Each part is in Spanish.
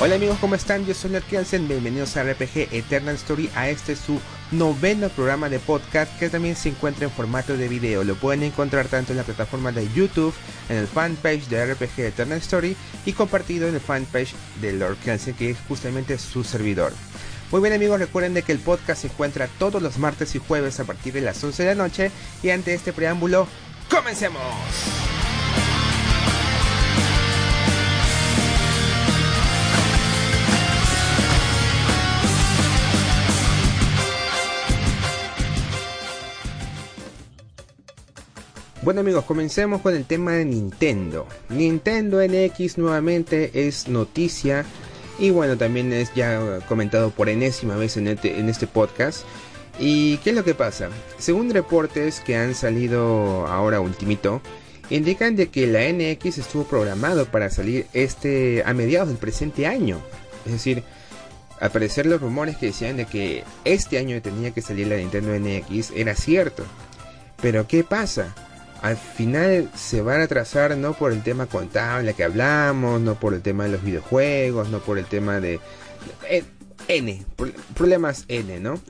Hola amigos, ¿cómo están? Yo soy Lord Kelsen, bienvenidos a RPG Eternal Story, a este su noveno programa de podcast que también se encuentra en formato de video. Lo pueden encontrar tanto en la plataforma de YouTube, en el fanpage de RPG Eternal Story y compartido en el fanpage de Lord Kelsen, que es justamente su servidor. Muy bien amigos, recuerden de que el podcast se encuentra todos los martes y jueves a partir de las 11 de la noche y ante este preámbulo, ¡comencemos! Bueno amigos, comencemos con el tema de Nintendo. Nintendo NX nuevamente es noticia y bueno, también es ya comentado por enésima vez en este, en este podcast. ¿Y qué es lo que pasa? Según reportes que han salido ahora ultimito, indican de que la NX estuvo programado para salir este a mediados del presente año. Es decir, al parecer los rumores que decían de que este año tenía que salir la Nintendo NX era cierto. Pero ¿qué pasa? Al final se van a atrasar no por el tema contable que hablamos, no por el tema de los videojuegos, no por el tema de eh, N, problemas N, ¿no?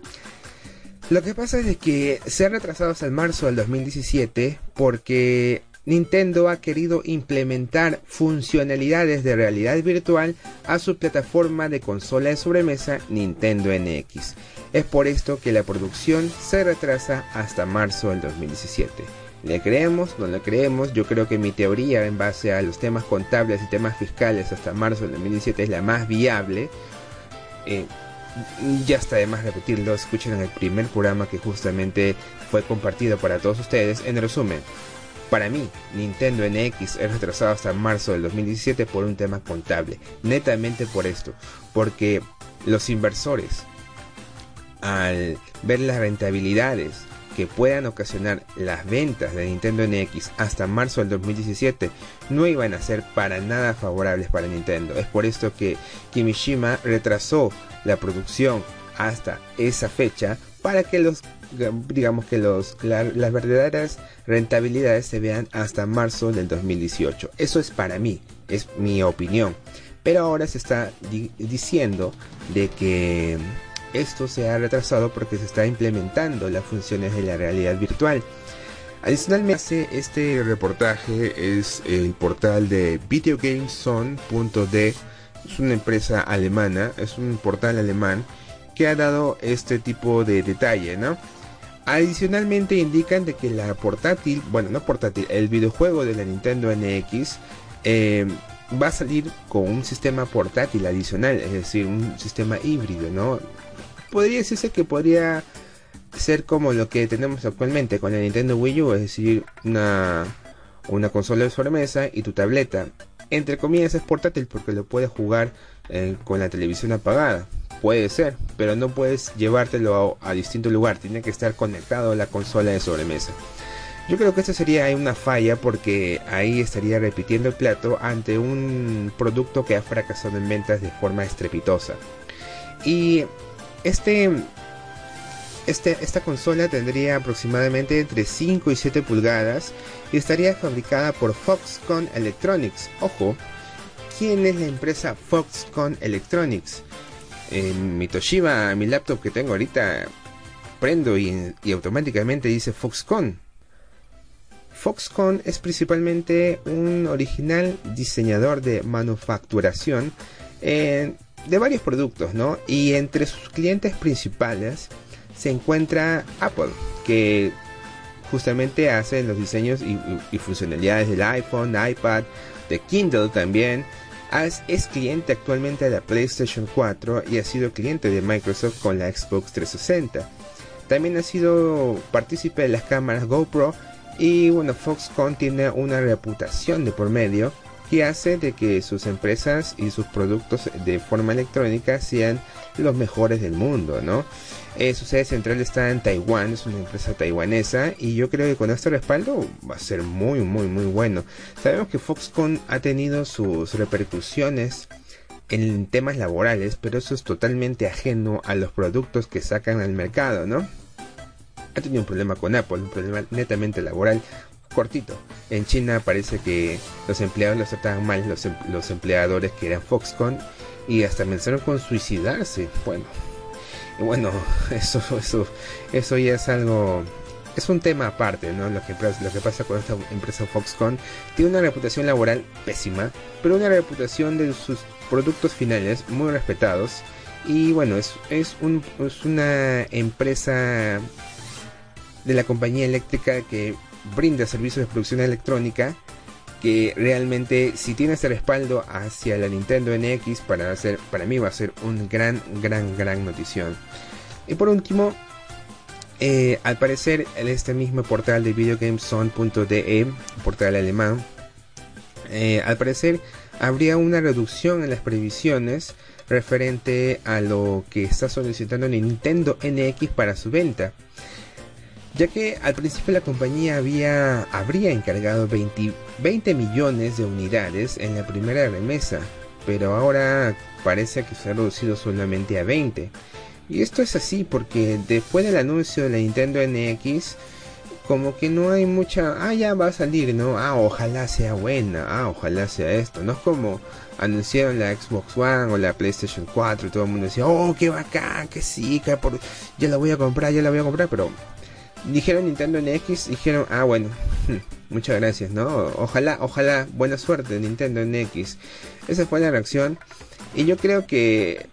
Lo que pasa es que se han retrasado hasta el marzo del 2017 porque Nintendo ha querido implementar funcionalidades de realidad virtual a su plataforma de consola de sobremesa Nintendo NX. Es por esto que la producción se retrasa hasta marzo del 2017. ¿Le creemos? ¿No le creemos? Yo creo que mi teoría en base a los temas contables y temas fiscales hasta marzo del 2017 es la más viable. Eh, ya está de más repetirlo, escuchen en el primer programa que justamente fue compartido para todos ustedes. En resumen, para mí, Nintendo NX es retrasado hasta marzo del 2017 por un tema contable. Netamente por esto. Porque los inversores, al ver las rentabilidades que puedan ocasionar las ventas de Nintendo NX hasta marzo del 2017 no iban a ser para nada favorables para Nintendo. Es por esto que Kimishima retrasó la producción hasta esa fecha para que los digamos que los las verdaderas rentabilidades se vean hasta marzo del 2018. Eso es para mí, es mi opinión. Pero ahora se está diciendo de que esto se ha retrasado porque se está implementando las funciones de la realidad virtual. Adicionalmente, este reportaje es el portal de videogameson.de. Es una empresa alemana, es un portal alemán que ha dado este tipo de detalle, ¿no? Adicionalmente indican de que la portátil, bueno, no portátil, el videojuego de la Nintendo NX eh, va a salir con un sistema portátil adicional, es decir, un sistema híbrido, ¿no? Podría decirse que podría ser como lo que tenemos actualmente con la Nintendo Wii U, es decir, una, una consola de sobremesa y tu tableta. Entre comillas es portátil porque lo puedes jugar eh, con la televisión apagada. Puede ser, pero no puedes llevártelo a, a, distinto lugar, tiene que estar conectado a la consola de sobremesa. Yo creo que esta sería una falla porque ahí estaría repitiendo el plato ante un producto que ha fracasado en ventas de forma estrepitosa. Y este, este, esta consola tendría aproximadamente entre 5 y 7 pulgadas y estaría fabricada por Foxconn Electronics. Ojo, ¿quién es la empresa Foxconn Electronics? En mi Toshiba, mi laptop que tengo ahorita, prendo y, automáticamente dice Foxconn. Foxconn es principalmente un original diseñador de manufacturación en de varios productos, ¿no? Y entre sus clientes principales se encuentra Apple, que justamente hace los diseños y, funcionalidades del iPhone, iPad, de Kindle también. Es, cliente actualmente de la PlayStation 4 y ha sido cliente de Microsoft con la Xbox 360. También ha sido partícipe de las cámaras GoPro y bueno, Foxconn tiene una reputación de por medio que hace de que sus empresas y sus productos de forma electrónica sean los mejores del mundo, ¿no? Eh, su sede central está en Taiwán, es una empresa taiwanesa y yo creo que con este respaldo va a ser muy, muy, muy bueno. Sabemos que Foxconn ha tenido sus repercusiones en temas laborales, pero eso es totalmente ajeno a los productos que sacan al mercado, ¿no? Ha tenido un problema con Apple, un problema netamente laboral, cortito. En China parece que los empleados los trataban mal, los, em, los empleadores que eran Foxconn, y hasta pensaron con suicidarse. Bueno, bueno, eso, eso, eso ya es algo, es un tema aparte, ¿no? Lo que, lo que pasa con esta empresa Foxconn tiene una reputación laboral pésima, pero una reputación de sus productos finales muy respetados. Y bueno, es, es, un, es una empresa de la compañía eléctrica que brinda servicios de producción electrónica que realmente si tiene ese respaldo hacia la Nintendo NX para hacer para mí va a ser un gran gran gran notición. Y por último eh, al parecer en este mismo portal de videogameson.de portal alemán eh, al parecer habría una reducción en las previsiones referente a lo que está solicitando Nintendo NX para su venta ya que al principio la compañía había, habría encargado 20, 20 millones de unidades en la primera remesa, pero ahora parece que se ha reducido solamente a 20. Y esto es así porque después del anuncio de la Nintendo NX, como que no hay mucha, ah, ya va a salir, ¿no? Ah, ojalá sea buena, ah, ojalá sea esto. No es como anunciaron la Xbox One o la PlayStation 4 y todo el mundo decía, oh, qué bacán, que sí, que por... ya la voy a comprar, ya la voy a comprar, pero dijeron Nintendo NX, dijeron, ah, bueno, muchas gracias, ¿no? Ojalá, ojalá, buena suerte Nintendo NX. Esa fue la reacción. Y yo creo que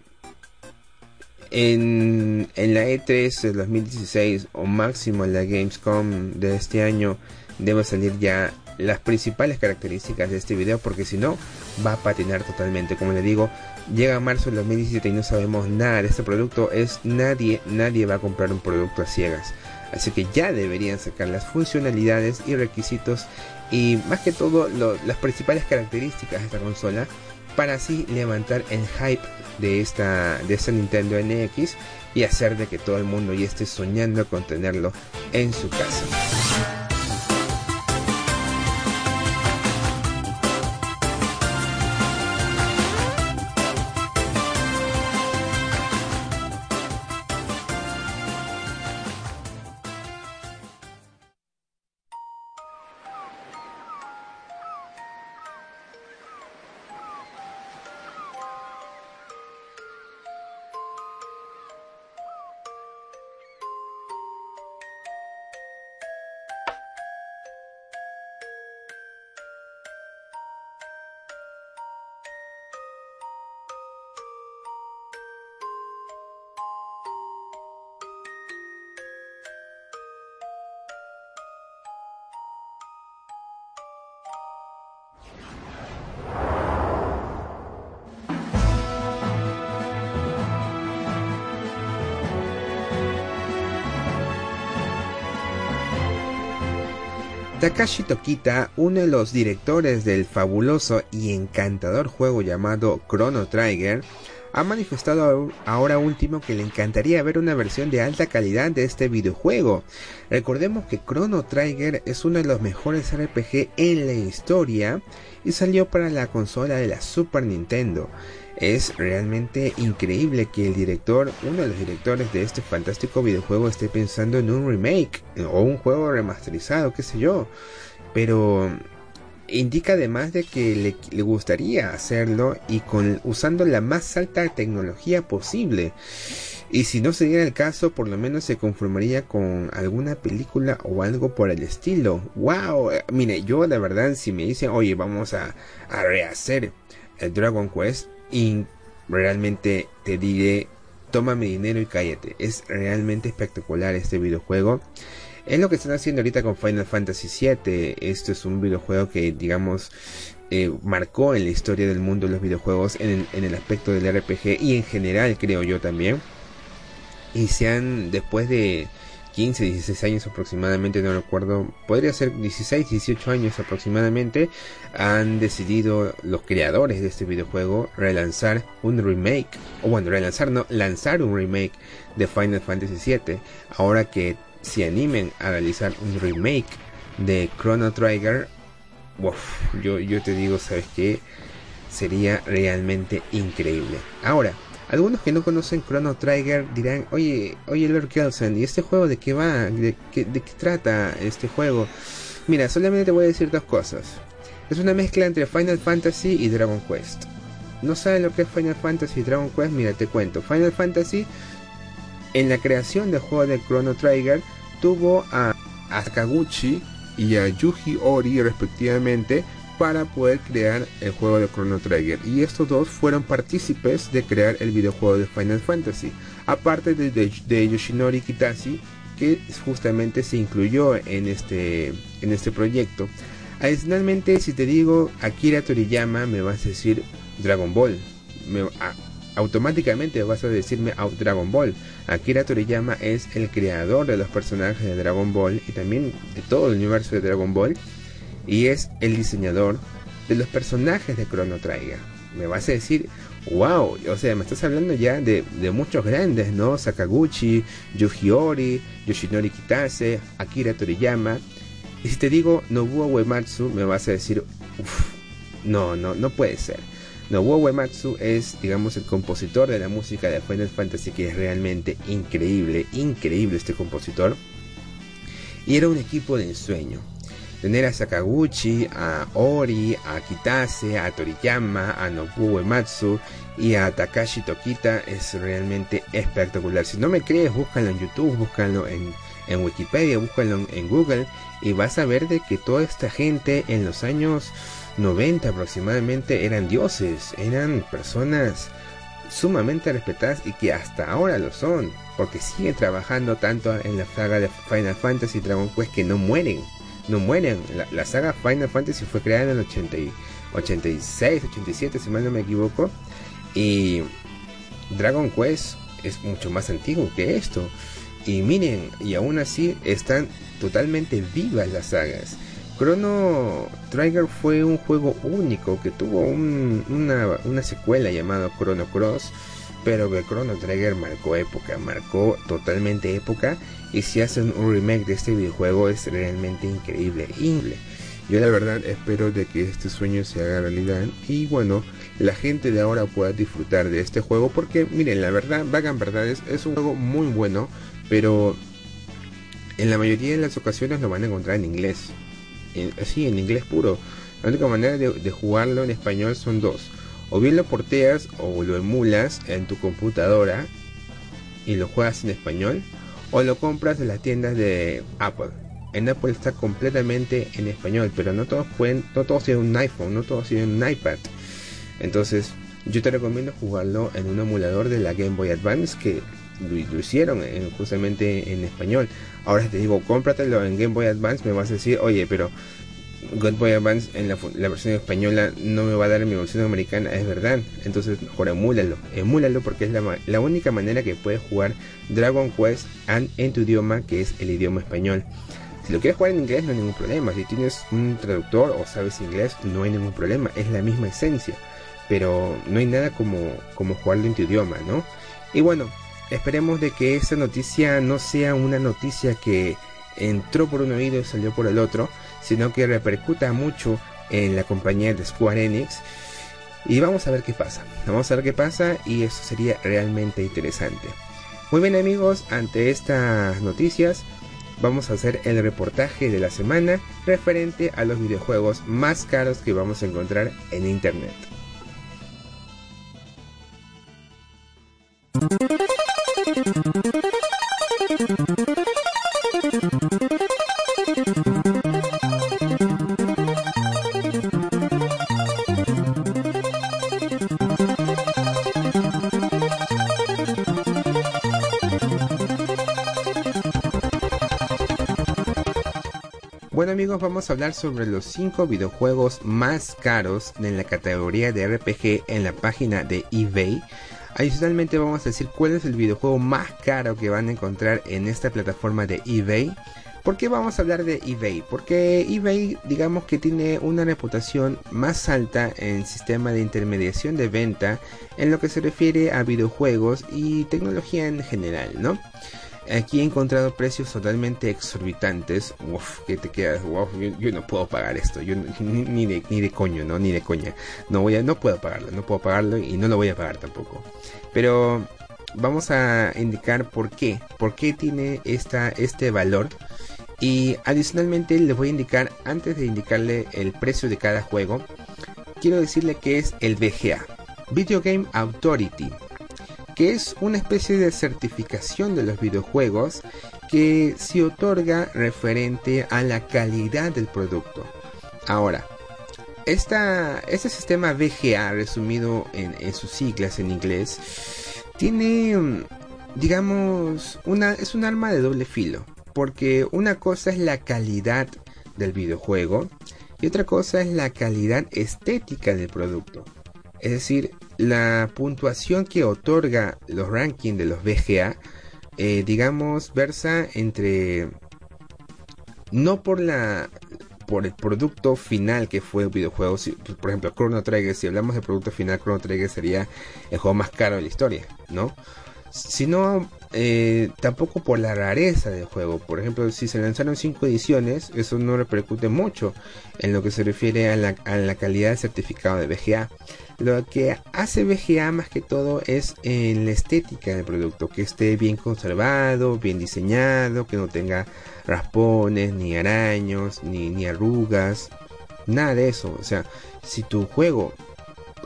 en, en la E3 de 2016 o máximo en la Gamescom de este año debe salir ya las principales características de este video porque si no va a patinar totalmente como le digo llega marzo del 2017 y no sabemos nada de este producto es nadie nadie va a comprar un producto a ciegas Así que ya deberían sacar las funcionalidades y requisitos y más que todo las principales características de esta consola para así levantar el hype de esta, de esta Nintendo NX y hacer de que todo el mundo ya esté soñando con tenerlo en su casa. Takashi Tokita, uno de los directores del fabuloso y encantador juego llamado Chrono Trigger, ha manifestado ahora último que le encantaría ver una versión de alta calidad de este videojuego. Recordemos que Chrono Trigger es uno de los mejores RPG en la historia y salió para la consola de la Super Nintendo. Es realmente increíble que el director, uno de los directores de este fantástico videojuego, esté pensando en un remake o un juego remasterizado, qué sé yo. Pero indica además de que le, gustaría hacerlo y con usando la más alta tecnología posible. Y si no se diera el caso, por lo menos se conformaría con alguna película o algo por el estilo. ¡Wow! Mire, yo de verdad, si me dicen, oye, vamos a, a rehacer el Dragon Quest, y realmente te diré, toma mi dinero y cállate. Es realmente espectacular este videojuego. Es lo que están haciendo ahorita con Final Fantasy VII. Esto es un videojuego que, digamos, eh, marcó en la historia del mundo de los videojuegos en el, aspecto del RPG y en general, creo yo también. Y se han, después de 15, 16 años aproximadamente, no recuerdo, podría ser 16, 18 años aproximadamente, han decidido los creadores de este videojuego relanzar un remake, o bueno, relanzar, no, lanzar un remake de Final Fantasy VII, ahora que se animen a realizar un remake de Chrono Trigger, yo, te digo, ¿sabes qué? Sería realmente increíble. Ahora, algunos que no conocen Chrono Trigger dirán, oye, oye Lord Kelsen, ¿y este juego de qué va? ¿De qué, ¿De qué trata este juego? Mira, solamente te voy a decir dos cosas. Es una mezcla entre Final Fantasy y Dragon Quest. ¿No saben lo que es Final Fantasy y Dragon Quest? Mira, te cuento. Final Fantasy, en la creación del juego de Chrono Trigger, tuvo a, Akaguchi y a Yuji Ori respectivamente para poder crear el juego de Chrono Trigger. Y estos dos fueron partícipes de crear el videojuego de Final Fantasy. Aparte de, Yoshinori Kitase que justamente se incluyó en este en este proyecto. Adicionalmente si te digo Akira Toriyama me vas a decir Dragon Ball. Me, automáticamente vas a decirme Dragon Ball. Akira Toriyama es el creador de los personajes de Dragon Ball y también de todo el universo de Dragon Ball y es el diseñador de los personajes de Chrono Trigger. Me vas a decir, wow, o sea, me estás hablando ya de, muchos grandes, ¿no? Sakaguchi, Yuji Ori, Yoshinori Kitase, Akira Toriyama. Y si te digo Nobuo Uematsu, me vas a decir, uff, no, no, no puede ser. Nobuo Uematsu es, digamos, el compositor de la música de Final Fantasy, que es realmente increíble, increíble este compositor. Y era un equipo de ensueño. Tener a Sakaguchi, a Ori, a Kitase, a Toriyama, a Nobuo Uematsu y a Takashi Tokita es realmente espectacular. Si no me crees, búscalo en YouTube, búscalo en, en Wikipedia, búscalo en Google y vas a ver de que toda esta gente en los años 90 aproximadamente eran dioses, eran personas sumamente respetadas y que hasta ahora lo son, porque siguen trabajando tanto en la saga de Final Fantasy y Dragon Quest que no mueren, no mueren. La, saga Final Fantasy fue creada en el 80 86, 87 si mal no me equivoco, y Dragon Quest es mucho más antiguo que esto. Y miren, y aún así están totalmente vivas las sagas. Chrono Trigger fue un juego único que tuvo una, secuela llamada Chrono Cross, pero que Chrono Trigger marcó época, marcó totalmente época y si hacen un remake de este videojuego es realmente increíble, increíble. Yo la verdad espero de que este sueño se haga realidad y bueno, la gente de ahora pueda disfrutar de este juego porque miren, la verdad, Vagan Verdades es un juego muy bueno, pero en la mayoría de las ocasiones lo van a encontrar en inglés así en inglés puro. La única manera de, jugarlo en español son dos. O bien lo porteas o lo emulas en tu computadora y lo juegas en español. O lo compras en las tiendas de Apple. En Apple está completamente en español, pero no todos pueden, no todos tienen un iPhone, no todos tienen un iPad. Entonces, yo te recomiendo jugarlo en un emulador de la Game Boy Advance que lo, hicieron justamente en español. Ahora te digo, cómpratelo en Game Boy Advance, me vas a decir, oye, pero Game Boy Advance en la, versión española no me va a dar en mi versión americana, es verdad. Entonces mejor emúlalo, emúlalo porque es la, única manera que puedes jugar Dragon Quest en tu idioma, que es el idioma español. Si lo quieres jugar en inglés no hay ningún problema. Si tienes un traductor o sabes inglés no hay ningún problema. Es la misma esencia. Pero no hay nada como, como jugarlo en tu idioma, ¿no? Y bueno, Esperemos de que esta noticia no sea una noticia que entró por un oído y salió por el otro, sino que repercuta mucho en la compañía de Square Enix. Y vamos a ver qué pasa. Vamos a ver qué pasa y eso sería realmente interesante. Muy bien amigos, ante estas noticias vamos a hacer el reportaje de la semana referente a los videojuegos más caros que vamos a encontrar en internet. Bueno amigos, vamos a hablar sobre los 5 videojuegos más caros en la categoría de RPG en la página de eBay. Adicionalmente vamos a decir cuál es el videojuego más caro que van a encontrar en esta plataforma de eBay. ¿Por qué vamos a hablar de eBay? Porque eBay digamos que tiene una reputación más alta en sistema de intermediación de venta en lo que se refiere a videojuegos y tecnología en general, ¿no? Aquí he encontrado precios totalmente exorbitantes. Uf, que te quedas, yo, no puedo pagar esto. Yo ni, de, ni de coño, no, ni de coña. No voy a, no puedo pagarlo, no puedo pagarlo y no lo voy a pagar tampoco. Pero vamos a indicar por qué, por qué tiene esta, este valor y adicionalmente les voy a indicar, antes de indicarle el precio de cada juego, quiero decirle que es el VGA, Video Game Authority, que es una especie de certificación de los videojuegos que se otorga referente a la calidad del producto. Ahora, este sistema VGA, resumido en, en sus siglas en inglés, tiene, digamos, una, es un arma de doble filo porque una cosa es la calidad del videojuego y otra cosa es la calidad estética del producto. Es decir, la puntuación que otorga los rankings de los VGA, eh, digamos, versa entre no por la por el producto final que fue el videojuego. por ejemplo, Chrono Trigger, si hablamos de producto final, Chrono Trigger sería el juego más caro de la historia, ¿no? Sino eh, tampoco por la rareza del juego. Por ejemplo, si se lanzaron 5 ediciones, eso no repercute mucho en lo que se refiere a la, calidad del certificado de VGA. Lo que hace VGA más que todo es en la estética del producto, que esté bien conservado, bien diseñado, que no tenga raspones, ni araños, ni, ni arrugas, nada de eso. O sea, si tu juego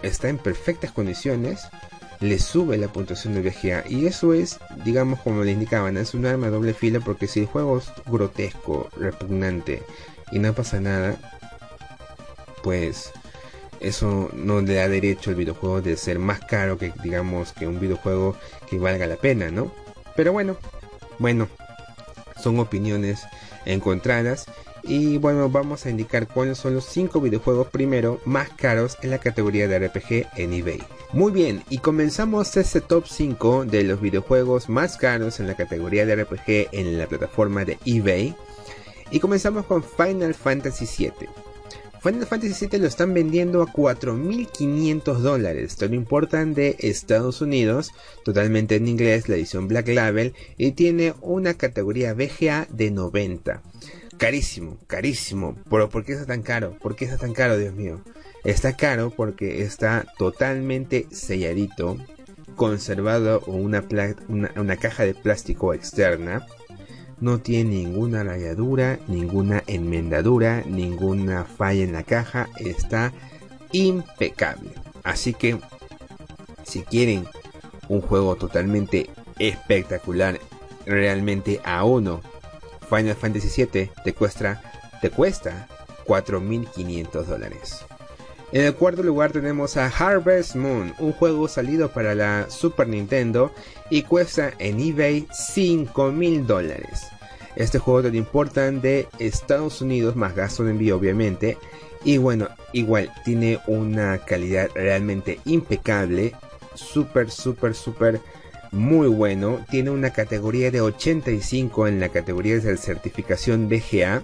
está en perfectas condiciones, le sube la puntuación de VGA. Y eso es, digamos, como le indicaban, es un arma doble fila porque si el juego es grotesco, repugnante y no pasa nada, pues eso no le da derecho al videojuego de ser más caro que, digamos, que un videojuego que valga la pena, ¿no? Pero bueno, bueno, son opiniones encontradas. Y bueno, vamos a indicar cuáles son los 5 videojuegos primero más caros en la categoría de RPG en eBay. Muy bien, y comenzamos este top 5 de los videojuegos más caros en la categoría de RPG en la plataforma de eBay. Y comenzamos con Final Fantasy VII. Final Fantasy VII lo están vendiendo a 4.500 dólares. Todo lo importan de Estados Unidos, totalmente en inglés, la edición Black Label, y tiene una categoría VGA de 90. Carísimo, carísimo. Pero ¿por qué está tan caro? ¿Por qué está tan caro, Dios mío? Está caro porque está totalmente selladito, conservado en una, una, caja de plástico externa. No tiene ninguna rayadura, ninguna enmendadura, ninguna falla en la caja. Está impecable. Así que, si quieren un juego totalmente espectacular, realmente a uno, Final Fantasy VII te cuesta, te cuesta 4.500 dólares. En el cuarto lugar tenemos a Harvest Moon, un juego salido para la Super Nintendo y cuesta en eBay 5 mil dólares. Este juego te importan de Estados Unidos más gasto de envío obviamente. Y bueno, igual tiene una calidad realmente impecable. Súper, súper, súper muy bueno. Tiene una categoría de 85 en la categoría de certificación BGA.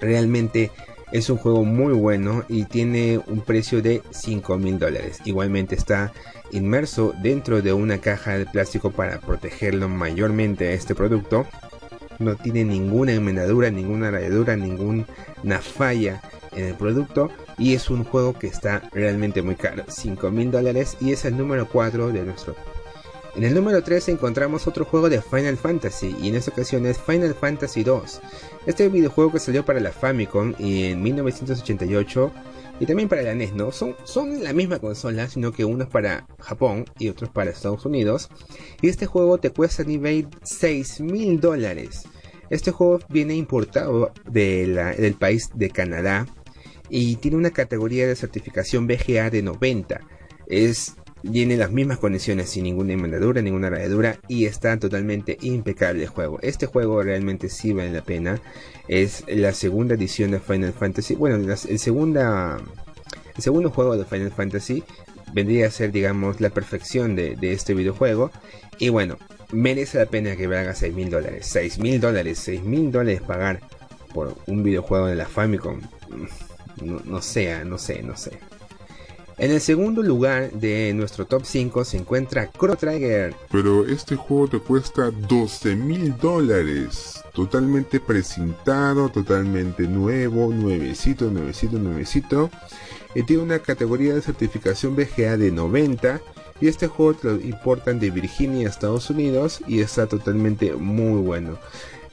Realmente es un juego muy bueno y tiene un precio de 5 mil dólares. Igualmente está inmerso dentro de una caja de plástico para protegerlo mayormente a este producto. No tiene ninguna enmendadura, ninguna rayadura, ninguna falla en el producto. Y es un juego que está realmente muy caro. 5 mil dólares y es el número 4 de nuestro en el número 3 encontramos otro juego de Final Fantasy y en esta ocasión es Final Fantasy 2. Este videojuego que salió para la Famicom en 1988 y también para la NES, ¿no? Son, son la misma consola, sino que uno es para Japón y otro es para Estados Unidos. Y este juego te cuesta a nivel 6 mil dólares. Este juego viene importado del país de Canadá y tiene una categoría de certificación BGA de 90. Es tiene las mismas condiciones sin ninguna inmendadura, ninguna rayadura y está totalmente impecable el juego. Este juego realmente sí vale la pena. Es la segunda edición de Final Fantasy. Bueno, el, segunda, el segundo juego de Final Fantasy vendría a ser, digamos, la perfección de, este videojuego. Y bueno, merece la pena que valga 6 mil dólares. 6 mil dólares, 6 mil dólares pagar por un videojuego de la Famicom. No, no sé, no sé, no sé. En el segundo lugar de nuestro top 5 se encuentra Chrono Trigger. Pero este juego te cuesta 12 mil dólares. Totalmente presentado, totalmente nuevo, nuevecito, nuevecito, nuevecito. Y tiene una categoría de certificación VGA de 90. Y este juego lo importan de Virginia Estados Unidos y está totalmente muy bueno.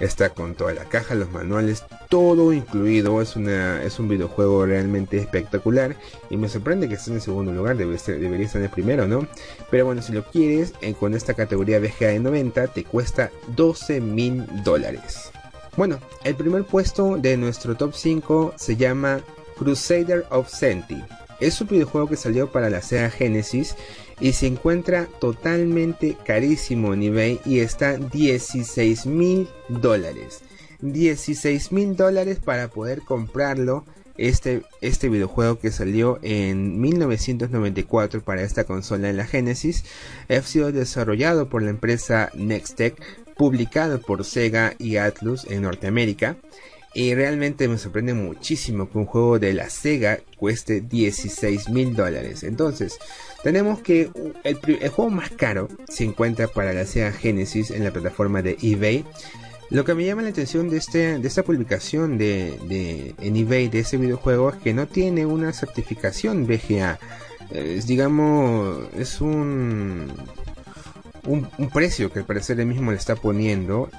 Está con toda la caja, los manuales, todo incluido. Es, una, es un videojuego realmente espectacular. Y me sorprende que esté en el segundo lugar. Debe debería estar en el primero, ¿no? Pero bueno, si lo quieres, eh, con esta categoría VGA de 90, te cuesta 12 mil dólares. Bueno, el primer puesto de nuestro top 5 se llama Crusader of Senti. Es un videojuego que salió para la Sega Genesis y se encuentra totalmente carísimo en eBay y está 16 mil dólares. 16 mil dólares para poder comprarlo. Este, este videojuego que salió en 1994 para esta consola en la Genesis ha sido desarrollado por la empresa Nextech, publicado por Sega y Atlus en Norteamérica y realmente me sorprende muchísimo que un juego de la Sega cueste 16 mil dólares. Entonces, tenemos que el, juego más caro se encuentra para la Sega Genesis en la plataforma de eBay. Lo que me llama la atención de, este, de esta publicación de, en eBay de ese videojuego es que no tiene una certificación VGA. Es, digamos, es un, un, un precio que al parecer él mismo le está poniendo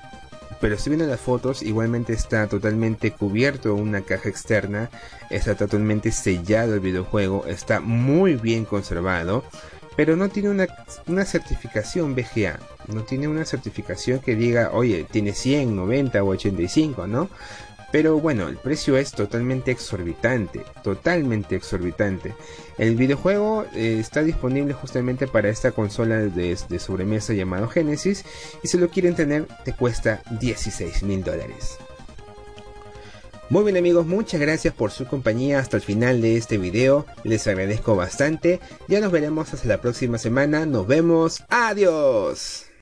pero si viendo las fotos igualmente está totalmente cubierto una caja externa, está totalmente sellado el videojuego, está muy bien conservado, pero no tiene una, una certificación VGA, no tiene una certificación que diga, oye, tiene 100, 90 o 85, ¿no? Pero bueno, el precio es totalmente exorbitante, totalmente exorbitante. El videojuego eh, está disponible justamente para esta consola de, sobremesa llamado Genesis y si lo quieren tener te cuesta 16 mil dólares. Muy bien amigos, muchas gracias por su compañía hasta el final de este video, les agradezco bastante, ya nos veremos hasta la próxima semana, nos vemos, adiós.